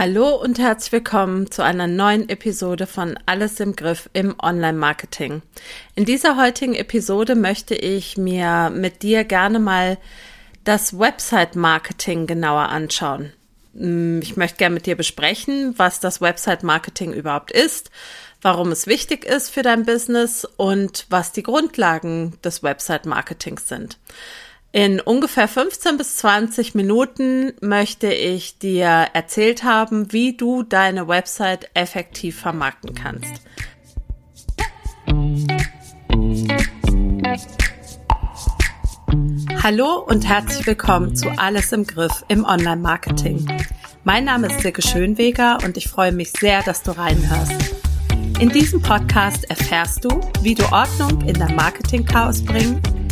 Hallo und herzlich willkommen zu einer neuen Episode von Alles im Griff im Online-Marketing. In dieser heutigen Episode möchte ich mir mit dir gerne mal das Website-Marketing genauer anschauen. Hm, ich möchte gerne mit dir besprechen, was das Website-Marketing überhaupt ist, warum es wichtig ist für dein Business und was die Grundlagen des Website-Marketings sind. In ungefähr 15 bis 20 Minuten möchte ich dir erzählt haben, wie du deine Website effektiv vermarkten kannst. Hallo und herzlich willkommen zu Alles im Griff im Online-Marketing. Mein Name ist Silke Schönweger und ich freue mich sehr, dass du reinhörst. In diesem Podcast erfährst du, wie du Ordnung in dein Marketing-Chaos bringen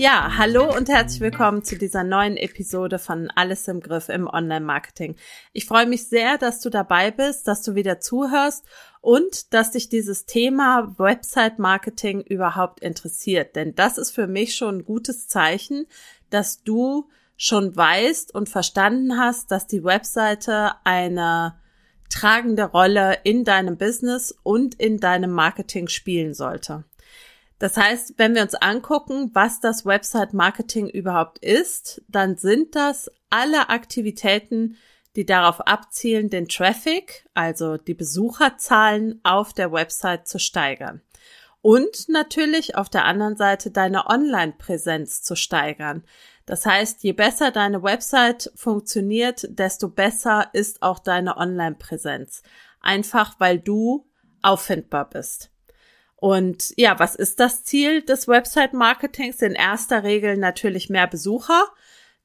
Ja, hallo und herzlich willkommen zu dieser neuen Episode von Alles im Griff im Online-Marketing. Ich freue mich sehr, dass du dabei bist, dass du wieder zuhörst und dass dich dieses Thema Website-Marketing überhaupt interessiert. Denn das ist für mich schon ein gutes Zeichen, dass du schon weißt und verstanden hast, dass die Webseite eine tragende Rolle in deinem Business und in deinem Marketing spielen sollte. Das heißt, wenn wir uns angucken, was das Website Marketing überhaupt ist, dann sind das alle Aktivitäten, die darauf abzielen, den Traffic, also die Besucherzahlen auf der Website zu steigern. Und natürlich auf der anderen Seite deine Online-Präsenz zu steigern. Das heißt, je besser deine Website funktioniert, desto besser ist auch deine Online-Präsenz. Einfach weil du auffindbar bist. Und ja, was ist das Ziel des Website-Marketings? In erster Regel natürlich mehr Besucher.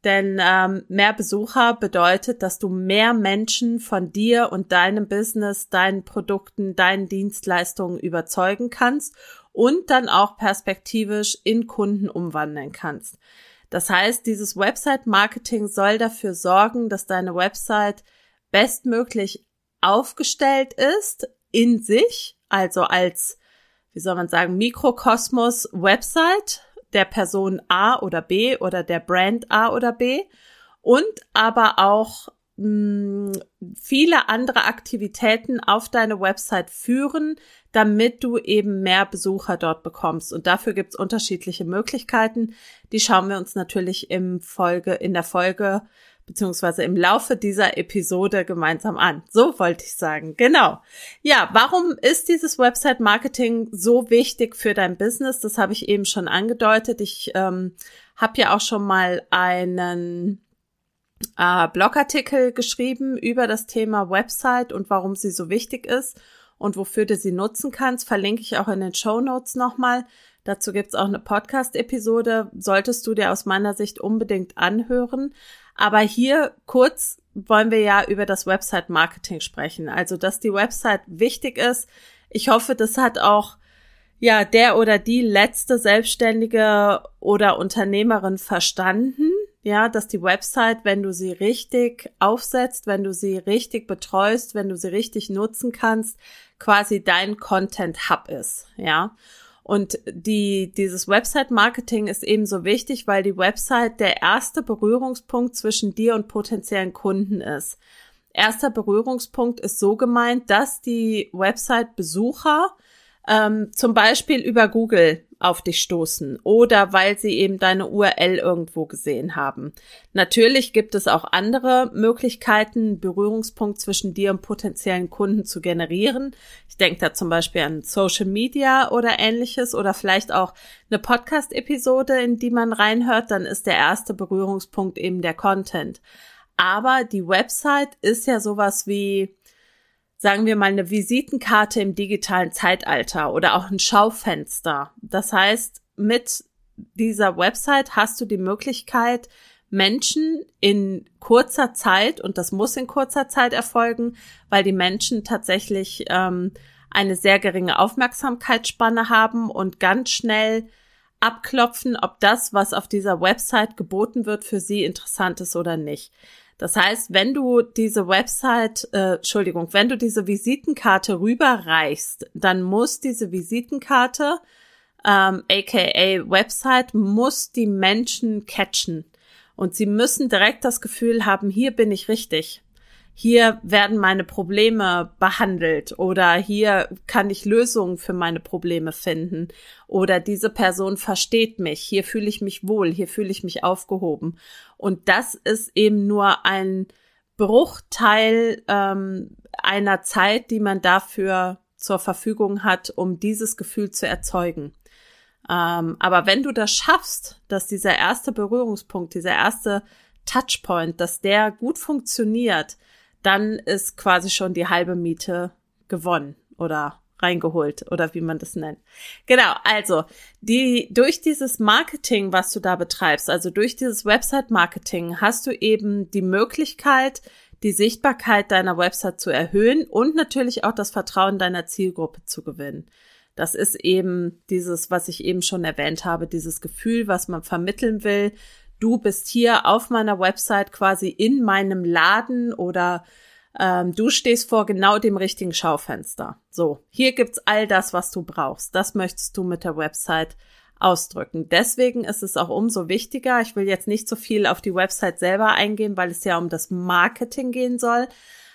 Denn ähm, mehr Besucher bedeutet, dass du mehr Menschen von dir und deinem Business, deinen Produkten, deinen Dienstleistungen überzeugen kannst und dann auch perspektivisch in Kunden umwandeln kannst. Das heißt, dieses Website-Marketing soll dafür sorgen, dass deine Website bestmöglich aufgestellt ist in sich, also als wie soll man sagen, Mikrokosmos Website der Person A oder B oder der Brand A oder B und aber auch mh, hm, viele andere Aktivitäten auf deine Website führen, damit du eben mehr Besucher dort bekommst. Und dafür gibt's unterschiedliche Möglichkeiten. Die schauen wir uns natürlich im Folge, in der Folge beziehungsweise im Laufe dieser Episode gemeinsam an. So wollte ich sagen. Genau. Ja, warum ist dieses Website Marketing so wichtig für dein Business? Das habe ich eben schon angedeutet. Ich ähm, habe ja auch schon mal einen äh, Blogartikel geschrieben über das Thema Website und warum sie so wichtig ist und wofür du sie nutzen kannst. Verlinke ich auch in den Show Notes nochmal. Dazu gibt's auch eine Podcast-Episode. Solltest du dir aus meiner Sicht unbedingt anhören. Aber hier kurz wollen wir ja über das Website-Marketing sprechen. Also, dass die Website wichtig ist. Ich hoffe, das hat auch ja der oder die letzte Selbstständige oder Unternehmerin verstanden. Ja, dass die Website, wenn du sie richtig aufsetzt, wenn du sie richtig betreust, wenn du sie richtig nutzen kannst, quasi dein Content Hub ist. Ja. Und die, dieses Website-Marketing ist ebenso wichtig, weil die Website der erste Berührungspunkt zwischen dir und potenziellen Kunden ist. Erster Berührungspunkt ist so gemeint, dass die Website-Besucher ähm, zum Beispiel über Google auf dich stoßen oder weil sie eben deine URL irgendwo gesehen haben. Natürlich gibt es auch andere Möglichkeiten, Berührungspunkt zwischen dir und potenziellen Kunden zu generieren. Ich denke da zum Beispiel an Social Media oder ähnliches oder vielleicht auch eine Podcast-Episode, in die man reinhört. Dann ist der erste Berührungspunkt eben der Content. Aber die Website ist ja sowas wie sagen wir mal, eine Visitenkarte im digitalen Zeitalter oder auch ein Schaufenster. Das heißt, mit dieser Website hast du die Möglichkeit, Menschen in kurzer Zeit, und das muss in kurzer Zeit erfolgen, weil die Menschen tatsächlich ähm, eine sehr geringe Aufmerksamkeitsspanne haben und ganz schnell abklopfen, ob das, was auf dieser Website geboten wird, für sie interessant ist oder nicht. Das heißt, wenn du diese Website, äh, Entschuldigung, wenn du diese Visitenkarte rüberreichst, dann muss diese Visitenkarte, ähm, aka Website, muss die Menschen catchen. Und sie müssen direkt das Gefühl haben, hier bin ich richtig hier werden meine Probleme behandelt oder hier kann ich Lösungen für meine Probleme finden oder diese Person versteht mich, hier fühle ich mich wohl, hier fühle ich mich aufgehoben. Und das ist eben nur ein Bruchteil ähm, einer Zeit, die man dafür zur Verfügung hat, um dieses Gefühl zu erzeugen. Ähm, aber wenn du das schaffst, dass dieser erste Berührungspunkt, dieser erste Touchpoint, dass der gut funktioniert, dann ist quasi schon die halbe Miete gewonnen oder reingeholt oder wie man das nennt. Genau, also die durch dieses Marketing, was du da betreibst, also durch dieses Website Marketing hast du eben die Möglichkeit, die Sichtbarkeit deiner Website zu erhöhen und natürlich auch das Vertrauen deiner Zielgruppe zu gewinnen. Das ist eben dieses, was ich eben schon erwähnt habe, dieses Gefühl, was man vermitteln will, du bist hier auf meiner Website quasi in meinem Laden oder ähm, du stehst vor genau dem richtigen Schaufenster. So, hier gibt's all das, was du brauchst. Das möchtest du mit der Website ausdrücken. Deswegen ist es auch umso wichtiger. Ich will jetzt nicht so viel auf die Website selber eingehen, weil es ja um das Marketing gehen soll.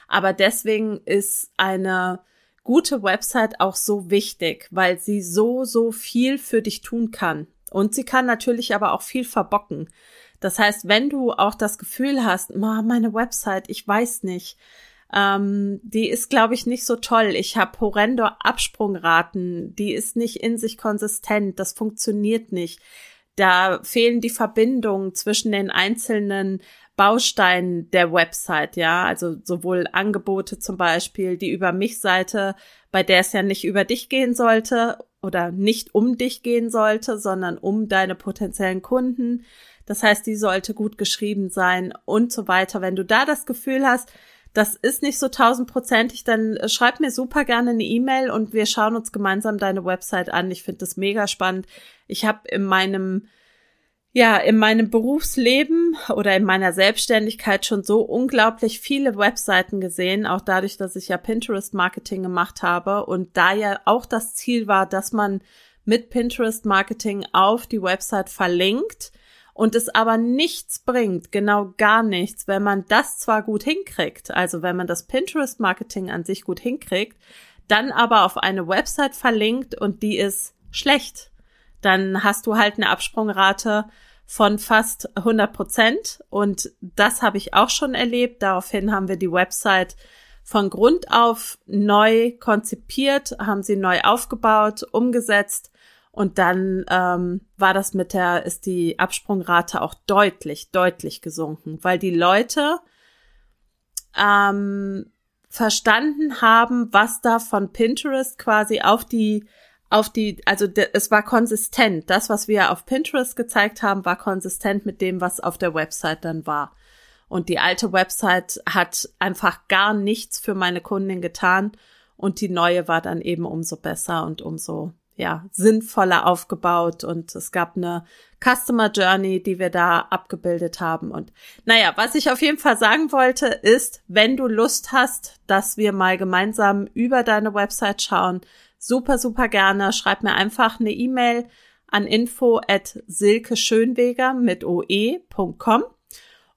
Aber deswegen ist eine gute Website auch so wichtig, weil sie so, so viel für dich tun kann. Und sie kann natürlich aber auch viel verbocken. Das heißt, wenn du auch das Gefühl hast, meine Website, ich weiß nicht, ähm, die ist, glaube ich, nicht so toll. Ich habe horrendo Absprungraten, die ist nicht in sich konsistent, das funktioniert nicht. Da fehlen die Verbindungen zwischen den einzelnen Bausteinen der Website, ja, also sowohl Angebote zum Beispiel, die über mich Seite, bei der es ja nicht über dich gehen sollte oder nicht um dich gehen sollte, sondern um deine potenziellen Kunden. Das heißt, die sollte gut geschrieben sein und so weiter. Wenn du da das Gefühl hast, das ist nicht so tausendprozentig, dann äh, schreib mir super gerne eine E-Mail und wir schauen uns gemeinsam deine Website an. Ich finde das mega spannend. Ich habe in meinem ja, in meinem Berufsleben oder in meiner Selbstständigkeit schon so unglaublich viele Webseiten gesehen, auch dadurch, dass ich ja Pinterest Marketing gemacht habe. Und da ja auch das Ziel war, dass man mit Pinterest Marketing auf die Website verlinkt und es aber nichts bringt, genau gar nichts, wenn man das zwar gut hinkriegt, also wenn man das Pinterest Marketing an sich gut hinkriegt, dann aber auf eine Website verlinkt und die ist schlecht dann hast du halt eine Absprungrate von fast 100 Prozent. Und das habe ich auch schon erlebt. Daraufhin haben wir die Website von Grund auf neu konzipiert, haben sie neu aufgebaut, umgesetzt. Und dann ähm, war das mit der, ist die Absprungrate auch deutlich, deutlich gesunken, weil die Leute ähm, verstanden haben, was da von Pinterest quasi auf die auf die, also es war konsistent. Das, was wir auf Pinterest gezeigt haben, war konsistent mit dem, was auf der Website dann war. Und die alte Website hat einfach gar nichts für meine Kundin getan. Und die neue war dann eben umso besser und umso, ja, sinnvoller aufgebaut. Und es gab eine Customer Journey, die wir da abgebildet haben. Und naja, was ich auf jeden Fall sagen wollte, ist, wenn du Lust hast, dass wir mal gemeinsam über deine Website schauen, super, super gerne. Schreib mir einfach eine E-Mail an info at silkeschönweger mit oe.com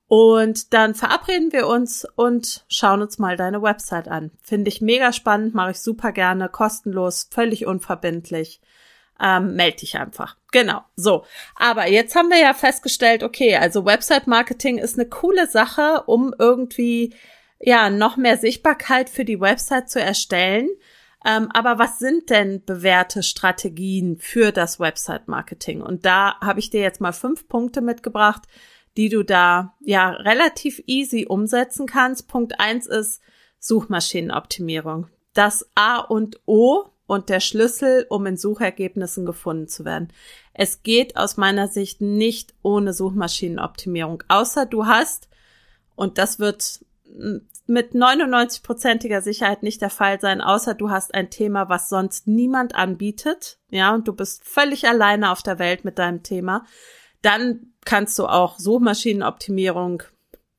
und dann verabreden wir uns und schauen uns mal deine Website an. Finde ich mega spannend, mache ich super gerne, kostenlos, völlig unverbindlich. Ähm, meld dich einfach. Genau, so. Aber jetzt haben wir ja festgestellt, okay, also Website-Marketing ist eine coole Sache, um irgendwie ja noch mehr Sichtbarkeit für die Website zu erstellen. Ähm, aber was sind denn bewährte Strategien für das Website-Marketing? Und da habe ich dir jetzt mal fünf Punkte mitgebracht, die du da ja relativ easy umsetzen kannst. Punkt eins ist Suchmaschinenoptimierung. Das A und O und der Schlüssel, um in Suchergebnissen gefunden zu werden. Es geht aus meiner Sicht nicht ohne Suchmaschinenoptimierung, außer du hast, und das wird mit 99-prozentiger Sicherheit nicht der Fall sein, außer du hast ein Thema, was sonst niemand anbietet, ja, und du bist völlig alleine auf der Welt mit deinem Thema, dann kannst du auch Suchmaschinenoptimierung,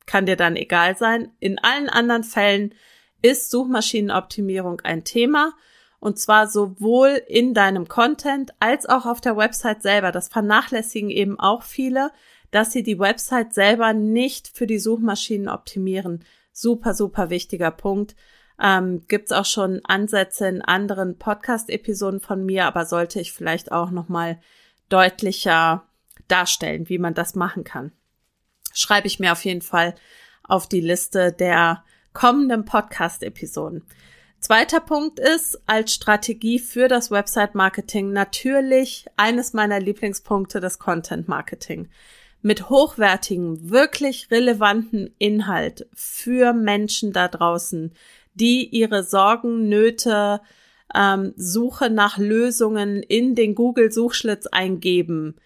kann dir dann egal sein. In allen anderen Fällen ist Suchmaschinenoptimierung ein Thema und zwar sowohl in deinem Content als auch auf der Website selber. Das vernachlässigen eben auch viele, dass sie die Website selber nicht für die Suchmaschinen optimieren. Super, super wichtiger Punkt. Ähm, Gibt auch schon Ansätze in anderen Podcast-Episoden von mir, aber sollte ich vielleicht auch noch mal deutlicher darstellen, wie man das machen kann. Schreibe ich mir auf jeden Fall auf die Liste der kommenden Podcast-Episoden. Zweiter Punkt ist als Strategie für das Website-Marketing natürlich eines meiner Lieblingspunkte das Content-Marketing mit hochwertigem, wirklich relevanten Inhalt für Menschen da draußen, die ihre Sorgen, Nöte, ähm, Suche nach Lösungen in den Google-Suchschlitz eingeben.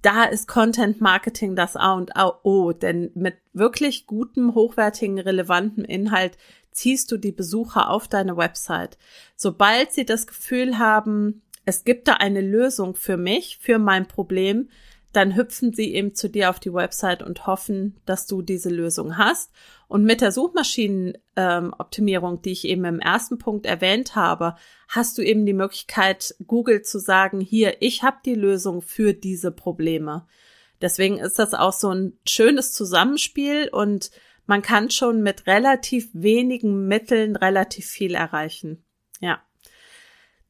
Da ist Content Marketing das A und O, denn mit wirklich gutem, hochwertigen, relevantem Inhalt ziehst du die Besucher auf deine Website. Sobald sie das Gefühl haben, es gibt da eine Lösung für mich, für mein Problem, dann hüpfen sie eben zu dir auf die Website und hoffen, dass du diese Lösung hast. Und mit der Suchmaschinenoptimierung, ähm, die ich eben im ersten Punkt erwähnt habe, hast du eben die Möglichkeit, Google zu sagen, hier, ich habe die Lösung für diese Probleme. Deswegen ist das auch so ein schönes Zusammenspiel und man kann schon mit relativ wenigen Mitteln relativ viel erreichen. Ja.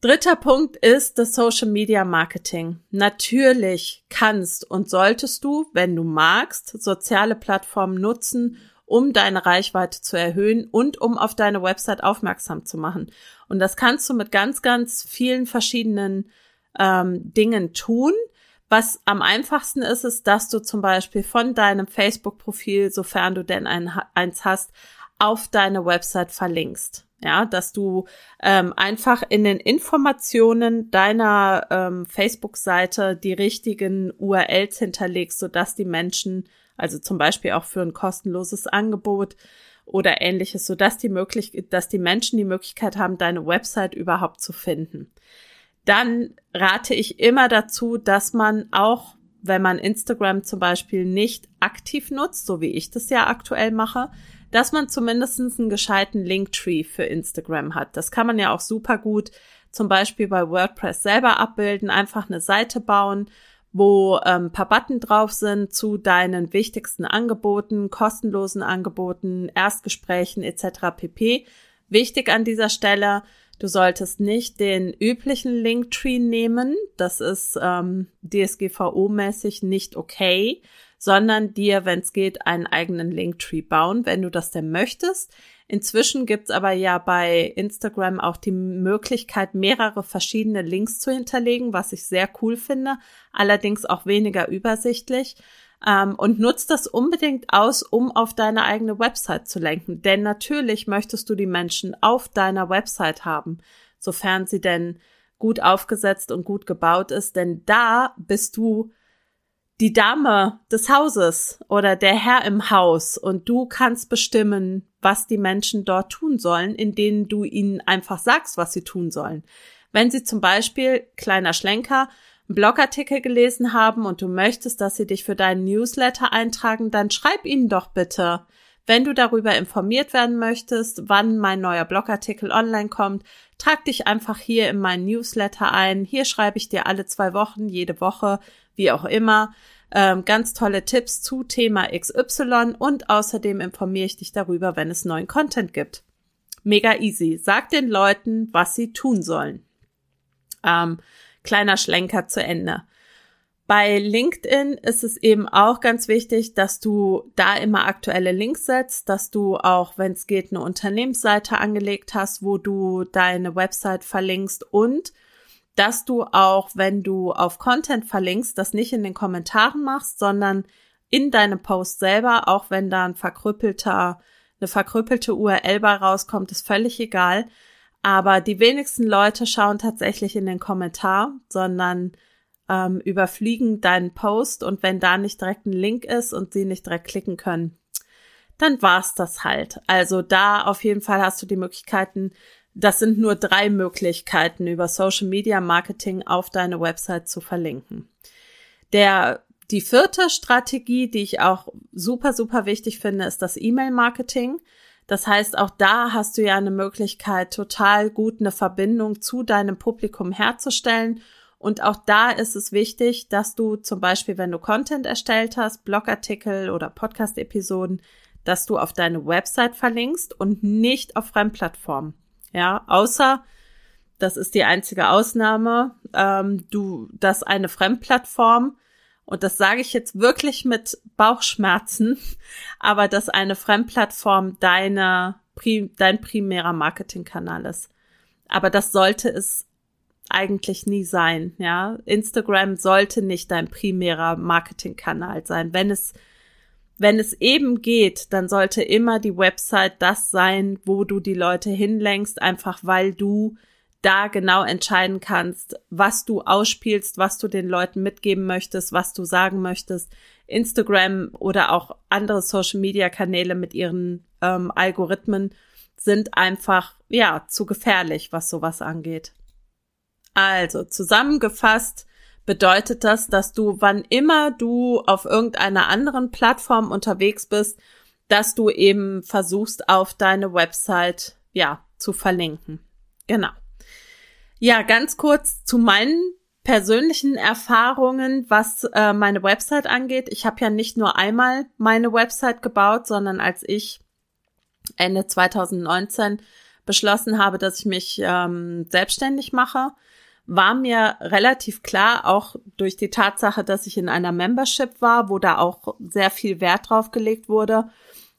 Dritter Punkt ist das Social Media Marketing. Natürlich kannst und solltest du, wenn du magst, soziale Plattformen nutzen, um deine Reichweite zu erhöhen und um auf deine Website aufmerksam zu machen. Und das kannst du mit ganz, ganz vielen verschiedenen ähm, Dingen tun. Was am einfachsten ist, ist, dass du zum Beispiel von deinem Facebook-Profil, sofern du denn ein, eins hast, auf deine Website verlinkst. Ja, dass du ähm, einfach in den Informationen deiner ähm, Facebook-Seite die richtigen URLs hinterlegst, sodass die Menschen, also zum Beispiel auch für ein kostenloses Angebot oder ähnliches, sodass die möglich, dass die Menschen die Möglichkeit haben, deine Website überhaupt zu finden. Dann rate ich immer dazu, dass man auch, wenn man Instagram zum Beispiel nicht aktiv nutzt, so wie ich das ja aktuell mache, dass man zumindest einen gescheiten Linktree für Instagram hat. Das kann man ja auch super gut zum Beispiel bei WordPress selber abbilden, einfach eine Seite bauen, wo ähm, paar Button drauf sind zu deinen wichtigsten Angeboten, kostenlosen Angeboten, Erstgesprächen etc. pp. Wichtig an dieser Stelle, du solltest nicht den üblichen Linktree nehmen, das ist ähm, DSGVO-mäßig nicht okay, sondern dir, wenn es geht, einen eigenen Linktree bauen, wenn du das denn möchtest. Inzwischen gibt's aber ja bei Instagram auch die Möglichkeit, mehrere verschiedene Links zu hinterlegen, was ich sehr cool finde, allerdings auch weniger übersichtlich. Ähm, und nutzt das unbedingt aus, um auf deine eigene Website zu lenken. Denn natürlich möchtest du die Menschen auf deiner Website haben, sofern sie denn gut aufgesetzt und gut gebaut ist, denn da bist du die Dame des Hauses oder der Herr im Haus und du kannst bestimmen, was die Menschen dort tun sollen, indem du ihnen einfach sagst, was sie tun sollen. Wenn sie zum Beispiel, kleiner Schlenker, einen Blogartikel gelesen haben und du möchtest, dass sie dich für deinen Newsletter eintragen, dann schreib ihnen doch bitte, wenn du darüber informiert werden möchtest, wann mein neuer Blogartikel online kommt, trag dich einfach hier in meinen Newsletter ein. Hier schreibe ich dir alle zwei Wochen, jede Woche, wie auch immer, ähm, ganz tolle Tipps zu Thema XY und außerdem informiere ich dich darüber, wenn es neuen Content gibt. Mega easy. Sag den Leuten, was sie tun sollen. Ähm, kleiner Schlenker zu Ende. Bei LinkedIn ist es eben auch ganz wichtig, dass du da immer aktuelle Links setzt, dass du auch, wenn es geht, eine Unternehmensseite angelegt hast, wo du deine Website verlinkst und dass du auch, wenn du auf Content verlinkst, das nicht in den Kommentaren machst, sondern in deinem Post selber, auch wenn da ein verkrüppelter, eine verkrüppelte URL bei rauskommt, ist völlig egal. Aber die wenigsten Leute schauen tatsächlich in den Kommentar, sondern ähm, überfliegen deinen Post und wenn da nicht direkt ein Link ist und sie nicht direkt klicken können, dann war's das halt. Also da auf jeden Fall hast du die Möglichkeiten, das sind nur drei Möglichkeiten, über Social Media Marketing auf deine Website zu verlinken. Der, die vierte Strategie, die ich auch super, super wichtig finde, ist das E-Mail-Marketing. Das heißt, auch da hast du ja eine Möglichkeit, total gut eine Verbindung zu deinem Publikum herzustellen. Und auch da ist es wichtig, dass du zum Beispiel, wenn du Content erstellt hast, Blogartikel oder Podcast-Episoden, dass du auf deine Website verlinkst und nicht auf Fremdplattformen. Ja, außer, das ist die einzige Ausnahme, ähm, du, dass eine Fremdplattform und das sage ich jetzt wirklich mit Bauchschmerzen, aber dass eine Fremdplattform deine, dein primärer Marketingkanal ist. Aber das sollte es eigentlich nie sein, ja. Instagram sollte nicht dein primärer Marketingkanal sein. Wenn es, wenn es eben geht, dann sollte immer die Website das sein, wo du die Leute hinlenkst, einfach weil du da genau entscheiden kannst, was du ausspielst, was du den Leuten mitgeben möchtest, was du sagen möchtest. Instagram oder auch andere Social-Media-Kanäle mit ihren ähm, Algorithmen sind einfach, ja, zu gefährlich, was sowas angeht. Also, zusammengefasst bedeutet das, dass du, wann immer du auf irgendeiner anderen Plattform unterwegs bist, dass du eben versuchst, auf deine Website, ja, zu verlinken. Genau. Ja, ganz kurz zu meinen persönlichen Erfahrungen, was äh, meine Website angeht. Ich habe ja nicht nur einmal meine Website gebaut, sondern als ich Ende 2019 beschlossen habe, dass ich mich ähm, selbstständig mache, war mir relativ klar, auch durch die Tatsache, dass ich in einer Membership war, wo da auch sehr viel Wert drauf gelegt wurde,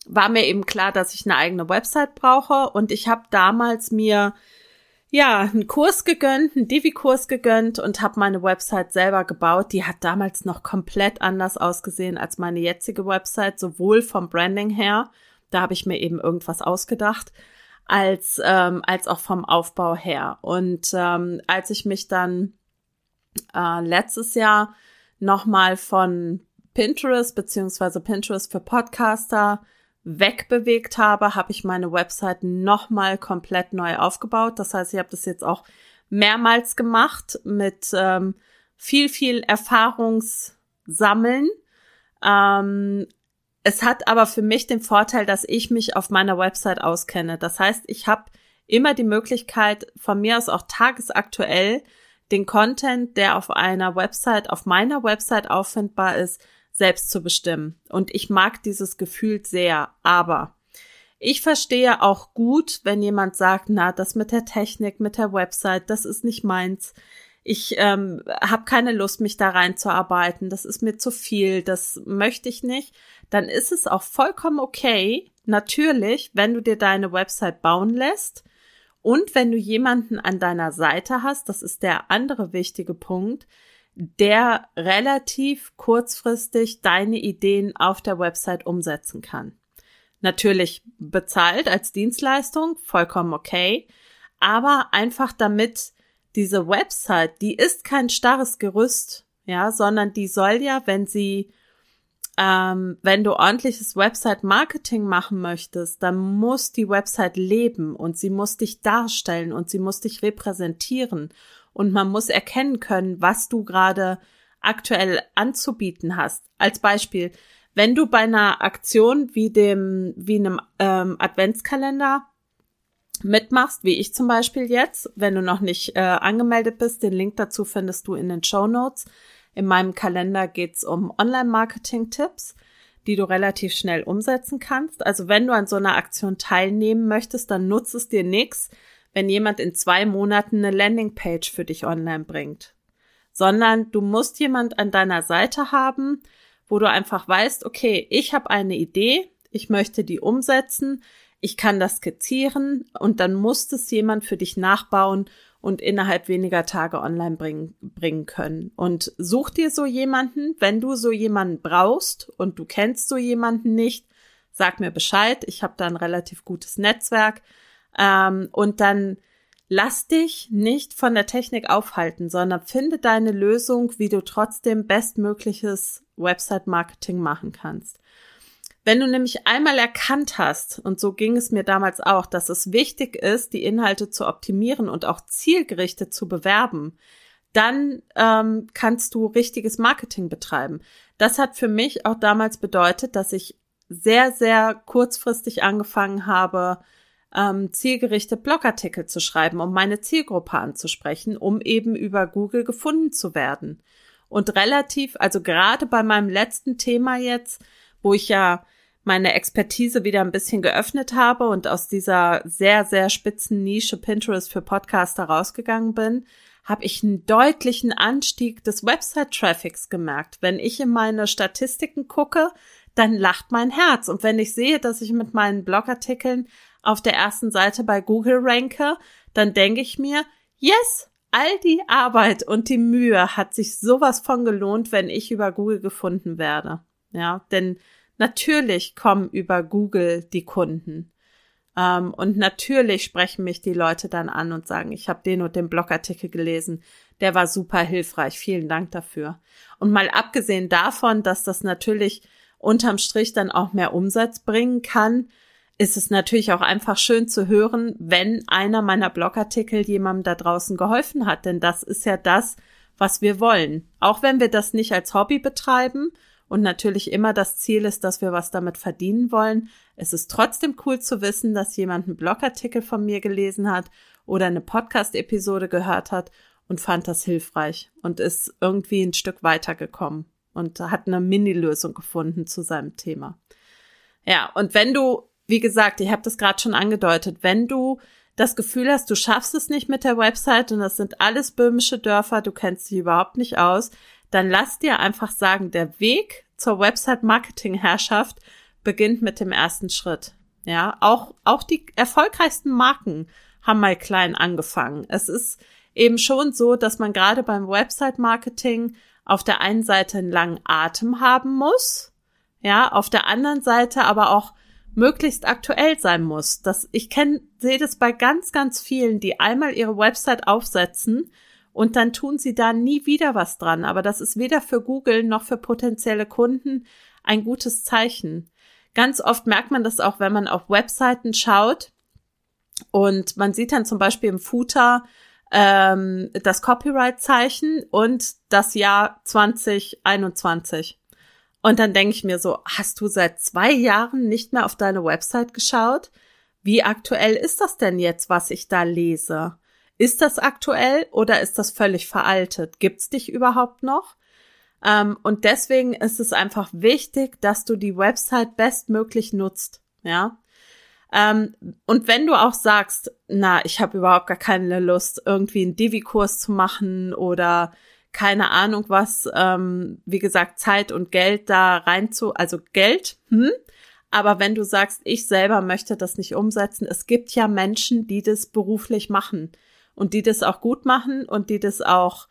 war mir eben klar, dass ich eine eigene Website brauche. Und ich habe damals mir ja, einen Kurs gegönnt, einen Divi-Kurs gegönnt und habe meine Website selber gebaut. Die hat damals noch komplett anders ausgesehen als meine jetzige Website, sowohl vom Branding her, da habe ich mir eben irgendwas ausgedacht, als, ähm, als auch vom Aufbau her. Und ähm, als ich mich dann äh, letztes Jahr nochmal von Pinterest beziehungsweise Pinterest für Podcaster wegbewegt habe, habe ich meine Website nochmal komplett neu aufgebaut. Das heißt, ich habe das jetzt auch mehrmals gemacht mit ähm, viel, viel Erfahrungssammeln. Ähm, es hat aber für mich den Vorteil, dass ich mich auf meiner Website auskenne. Das heißt, ich habe immer die Möglichkeit, von mir aus auch tagesaktuell den Content, der auf einer Website, auf meiner Website auffindbar ist, selbst zu bestimmen. Und ich mag dieses Gefühl sehr, aber ich verstehe auch gut, wenn jemand sagt, na, das mit der Technik, mit der Website, das ist nicht meins. Ich ähm, habe keine Lust, mich da reinzuarbeiten. Das ist mir zu viel. Das möchte ich nicht. Dann ist es auch vollkommen okay, natürlich, wenn du dir deine Website bauen lässt und wenn du jemanden an deiner Seite hast. Das ist der andere wichtige Punkt, der relativ kurzfristig deine Ideen auf der Website umsetzen kann. Natürlich bezahlt als Dienstleistung, vollkommen okay, aber einfach damit diese Website, die ist kein starres Gerüst, ja, sondern die soll ja, wenn sie, ähm, wenn du ordentliches Website-Marketing machen möchtest, dann muss die Website leben und sie muss dich darstellen und sie muss dich repräsentieren und man muss erkennen können, was du gerade aktuell anzubieten hast. Als Beispiel, wenn du bei einer Aktion wie dem, wie einem ähm, Adventskalender mitmachst, wie ich zum Beispiel jetzt, wenn du noch nicht äh, angemeldet bist, den Link dazu findest du in den Show Notes. In meinem Kalender geht's um Online-Marketing-Tipps, die du relativ schnell umsetzen kannst. Also wenn du an so einer Aktion teilnehmen möchtest, dann nutzt es dir nichts, wenn jemand in zwei Monaten eine Landingpage für dich online bringt, sondern du musst jemand an deiner Seite haben, wo du einfach weißt, okay, ich habe eine Idee, ich möchte die umsetzen, ich kann das skizzieren und dann muss es jemand für dich nachbauen und innerhalb weniger Tage online bringen, bringen können. Und such dir so jemanden, wenn du so jemanden brauchst und du kennst so jemanden nicht, sag mir Bescheid. Ich habe da ein relativ gutes Netzwerk ähm, und dann lass dich nicht von der Technik aufhalten, sondern finde deine Lösung, wie du trotzdem bestmögliches Website-Marketing machen kannst. Wenn du nämlich einmal erkannt hast, und so ging es mir damals auch, dass es wichtig ist, die Inhalte zu optimieren und auch zielgerichtet zu bewerben, dann ähm, kannst du richtiges Marketing betreiben. Das hat für mich auch damals bedeutet, dass ich sehr, sehr kurzfristig angefangen habe, ähm, zielgerichtet Blogartikel zu schreiben, um meine Zielgruppe anzusprechen, um eben über Google gefunden zu werden. Und relativ, also gerade bei meinem letzten Thema jetzt, wo ich ja meine Expertise wieder ein bisschen geöffnet habe und aus dieser sehr, sehr spitzen Nische Pinterest für Podcaster rausgegangen bin, habe ich einen deutlichen Anstieg des Website-Traffics gemerkt. Wenn ich in meine Statistiken gucke, dann lacht mein Herz. Und wenn ich sehe, dass ich mit meinen Blogartikeln auf der ersten Seite bei Google ranke, dann denke ich mir, yes, all die Arbeit und die Mühe hat sich sowas von gelohnt, wenn ich über Google gefunden werde. Ja, denn natürlich kommen über Google die Kunden. Ähm, und natürlich sprechen mich die Leute dann an und sagen, ich habe den und den Blogartikel gelesen, der war super hilfreich, vielen Dank dafür. Und mal abgesehen davon, dass das natürlich unterm Strich dann auch mehr Umsatz bringen kann, ist es natürlich auch einfach schön zu hören, wenn einer meiner Blogartikel jemandem da draußen geholfen hat. Denn das ist ja das, was wir wollen. Auch wenn wir das nicht als Hobby betreiben und natürlich immer das Ziel ist, dass wir was damit verdienen wollen, es ist trotzdem cool zu wissen, dass jemand einen Blogartikel von mir gelesen hat oder eine Podcast-Episode gehört hat und fand das hilfreich und ist irgendwie ein Stück weitergekommen und hat eine Mini-Lösung gefunden zu seinem Thema. Ja, und wenn du wie gesagt, ich habe das gerade schon angedeutet, wenn du das Gefühl hast, du schaffst es nicht mit der Website und das sind alles böhmische Dörfer, du kennst dich überhaupt nicht aus, dann lass dir einfach sagen, der Weg zur Website-Marketing-Herrschaft beginnt mit dem ersten Schritt. Ja, auch, auch die erfolgreichsten Marken haben mal klein angefangen. Es ist eben schon so, dass man gerade beim Website-Marketing auf der einen Seite einen langen Atem haben muss, ja, auf der anderen Seite aber auch möglichst aktuell sein muss. Das, ich kenne, sehe das bei ganz, ganz vielen, die einmal ihre Website aufsetzen und dann tun sie da nie wieder was dran. Aber das ist weder für Google noch für potenzielle Kunden ein gutes Zeichen. Ganz oft merkt man das auch, wenn man auf Webseiten schaut und man sieht dann zum Beispiel im Footer ähm, das Copyright-Zeichen und das Jahr 2021. Und dann denke ich mir so, hast du seit zwei Jahren nicht mehr auf deine Website geschaut? Wie aktuell ist das denn jetzt, was ich da lese? Ist das aktuell oder ist das völlig veraltet? Gibt's dich überhaupt noch? Ähm, und deswegen ist es einfach wichtig, dass du die Website bestmöglich nutzt. Ja. Ähm, und wenn du auch sagst, na, ich habe überhaupt gar keine Lust, irgendwie einen Divi-Kurs zu machen oder keine Ahnung was, ähm, wie gesagt, Zeit und Geld da rein zu, also Geld, hm? Aber wenn du sagst, ich selber möchte das nicht umsetzen, es gibt ja Menschen, die das beruflich machen und die das auch gut machen und die das auch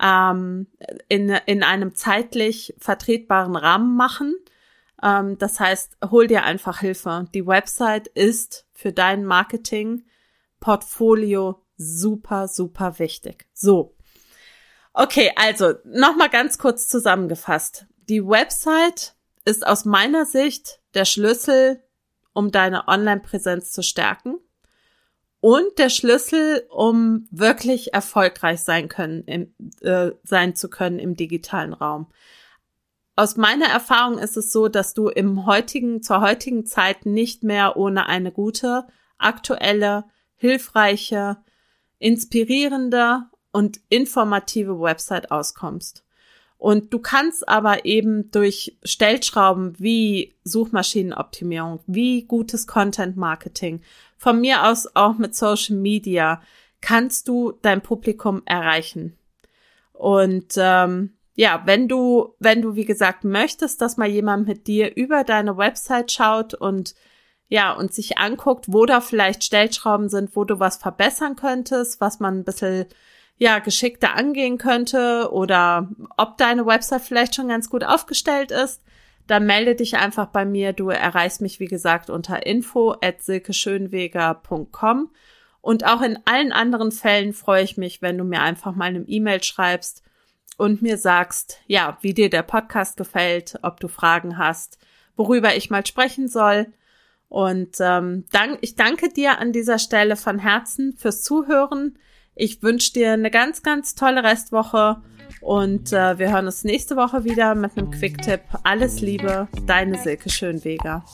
ähm, in, in einem zeitlich vertretbaren Rahmen machen. Ähm, das heißt, hol dir einfach Hilfe. Die Website ist für dein Marketing Portfolio super, super wichtig. So. Okay, also nochmal ganz kurz zusammengefasst. Die Website ist aus meiner Sicht der Schlüssel, um deine Online-Präsenz zu stärken und der Schlüssel, um wirklich erfolgreich sein können, im, äh, sein zu können im digitalen Raum. Aus meiner Erfahrung ist es so, dass du im heutigen, zur heutigen Zeit nicht mehr ohne eine gute, aktuelle, hilfreiche, inspirierende und informative Website auskommst. Und du kannst aber eben durch Stellschrauben wie Suchmaschinenoptimierung, wie gutes Content Marketing, von mir aus auch mit Social Media, kannst du dein Publikum erreichen. Und ähm, ja, wenn du, wenn du, wie gesagt, möchtest, dass mal jemand mit dir über deine Website schaut und ja, und sich anguckt, wo da vielleicht Stellschrauben sind, wo du was verbessern könntest, was man ein bisschen ja, geschickter angehen könnte oder ob deine Website vielleicht schon ganz gut aufgestellt ist, dann melde dich einfach bei mir. Du erreichst mich, wie gesagt, unter info at silkeschönweger.com Und auch in allen anderen Fällen freue ich mich, wenn du mir einfach mal eine E-Mail schreibst und mir sagst, ja, wie dir der Podcast gefällt, ob du Fragen hast, worüber ich mal sprechen soll. Und ähm, dank, ich danke dir an dieser Stelle von Herzen fürs Zuhören. Ich wünsche dir eine ganz, ganz tolle Restwoche und äh, wir hören uns nächste Woche wieder mit einem Quick-Tipp. Alles Liebe, deine Silke Schönweger.